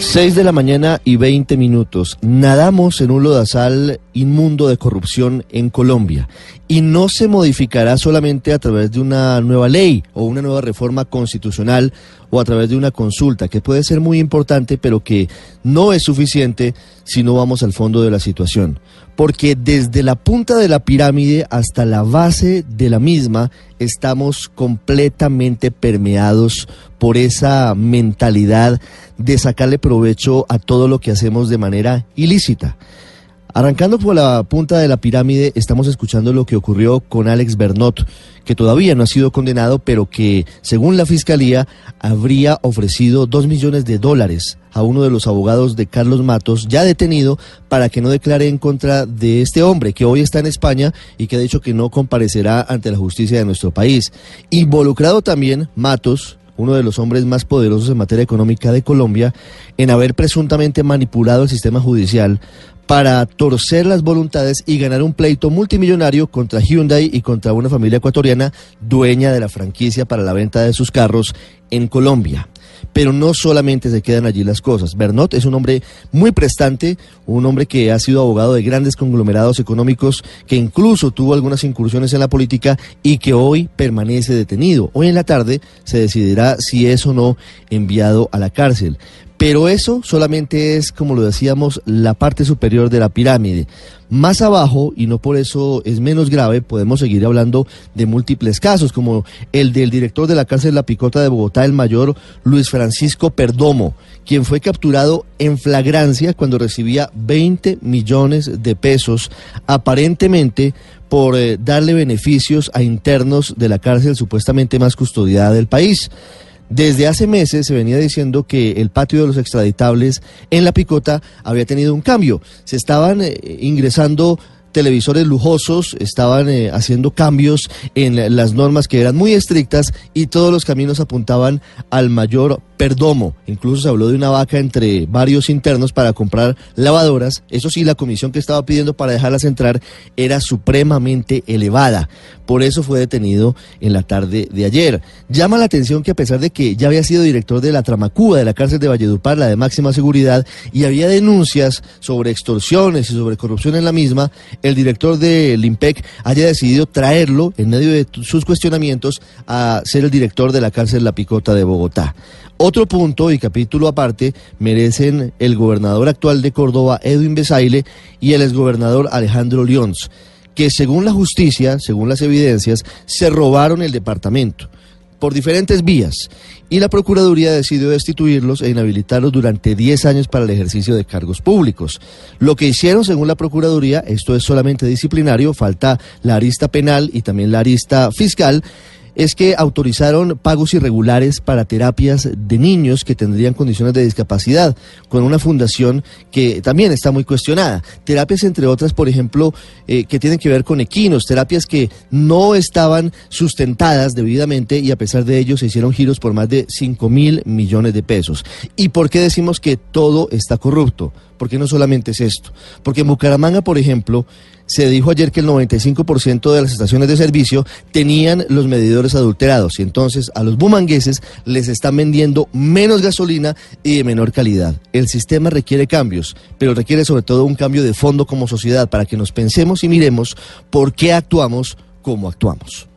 6 de la mañana y 20 minutos. Nadamos en un lodazal inmundo de corrupción en Colombia y no se modificará solamente a través de una nueva ley o una nueva reforma constitucional o a través de una consulta, que puede ser muy importante, pero que no es suficiente si no vamos al fondo de la situación. Porque desde la punta de la pirámide hasta la base de la misma estamos completamente permeados por esa mentalidad de sacarle provecho a todo lo que hacemos de manera ilícita. Arrancando por la punta de la pirámide, estamos escuchando lo que ocurrió con Alex Bernot, que todavía no ha sido condenado, pero que, según la fiscalía, habría ofrecido dos millones de dólares a uno de los abogados de Carlos Matos, ya detenido, para que no declare en contra de este hombre, que hoy está en España y que ha dicho que no comparecerá ante la justicia de nuestro país. Involucrado también Matos, uno de los hombres más poderosos en materia económica de Colombia, en haber presuntamente manipulado el sistema judicial para torcer las voluntades y ganar un pleito multimillonario contra Hyundai y contra una familia ecuatoriana dueña de la franquicia para la venta de sus carros en Colombia. Pero no solamente se quedan allí las cosas. Bernot es un hombre muy prestante, un hombre que ha sido abogado de grandes conglomerados económicos, que incluso tuvo algunas incursiones en la política y que hoy permanece detenido. Hoy en la tarde se decidirá si es o no enviado a la cárcel. Pero eso solamente es, como lo decíamos, la parte superior de la pirámide. Más abajo, y no por eso es menos grave, podemos seguir hablando de múltiples casos, como el del director de la cárcel La Picota de Bogotá, el mayor Luis Francisco Perdomo, quien fue capturado en flagrancia cuando recibía 20 millones de pesos, aparentemente por eh, darle beneficios a internos de la cárcel supuestamente más custodiada del país. Desde hace meses se venía diciendo que el patio de los extraditables en la picota había tenido un cambio. Se estaban eh, ingresando televisores lujosos, estaban eh, haciendo cambios en las normas que eran muy estrictas y todos los caminos apuntaban al mayor Perdomo. Incluso se habló de una vaca entre varios internos para comprar lavadoras. Eso sí, la comisión que estaba pidiendo para dejarlas entrar era supremamente elevada. Por eso fue detenido en la tarde de ayer. Llama la atención que a pesar de que ya había sido director de la Tramacúa de la cárcel de Valledupar, la de máxima seguridad, y había denuncias sobre extorsiones y sobre corrupción en la misma, el director del IMPEC haya decidido traerlo en medio de sus cuestionamientos a ser el director de la cárcel La Picota de Bogotá. Otro punto y capítulo aparte merecen el gobernador actual de Córdoba, Edwin Besaile, y el exgobernador Alejandro Lions, que según la justicia, según las evidencias, se robaron el departamento por diferentes vías y la Procuraduría decidió destituirlos e inhabilitarlos durante 10 años para el ejercicio de cargos públicos. Lo que hicieron, según la Procuraduría, esto es solamente disciplinario, falta la arista penal y también la arista fiscal, es que autorizaron pagos irregulares para terapias de niños que tendrían condiciones de discapacidad, con una fundación que también está muy cuestionada. Terapias, entre otras, por ejemplo, eh, que tienen que ver con equinos, terapias que no estaban sustentadas debidamente y a pesar de ello se hicieron giros por más de 5 mil millones de pesos. ¿Y por qué decimos que todo está corrupto? Porque no solamente es esto. Porque en Bucaramanga, por ejemplo, se dijo ayer que el 95% de las estaciones de servicio tenían los medidores adulterados y entonces a los bumangueses les están vendiendo menos gasolina y de menor calidad. El sistema requiere cambios, pero requiere sobre todo un cambio de fondo como sociedad para que nos pensemos y miremos por qué actuamos como actuamos.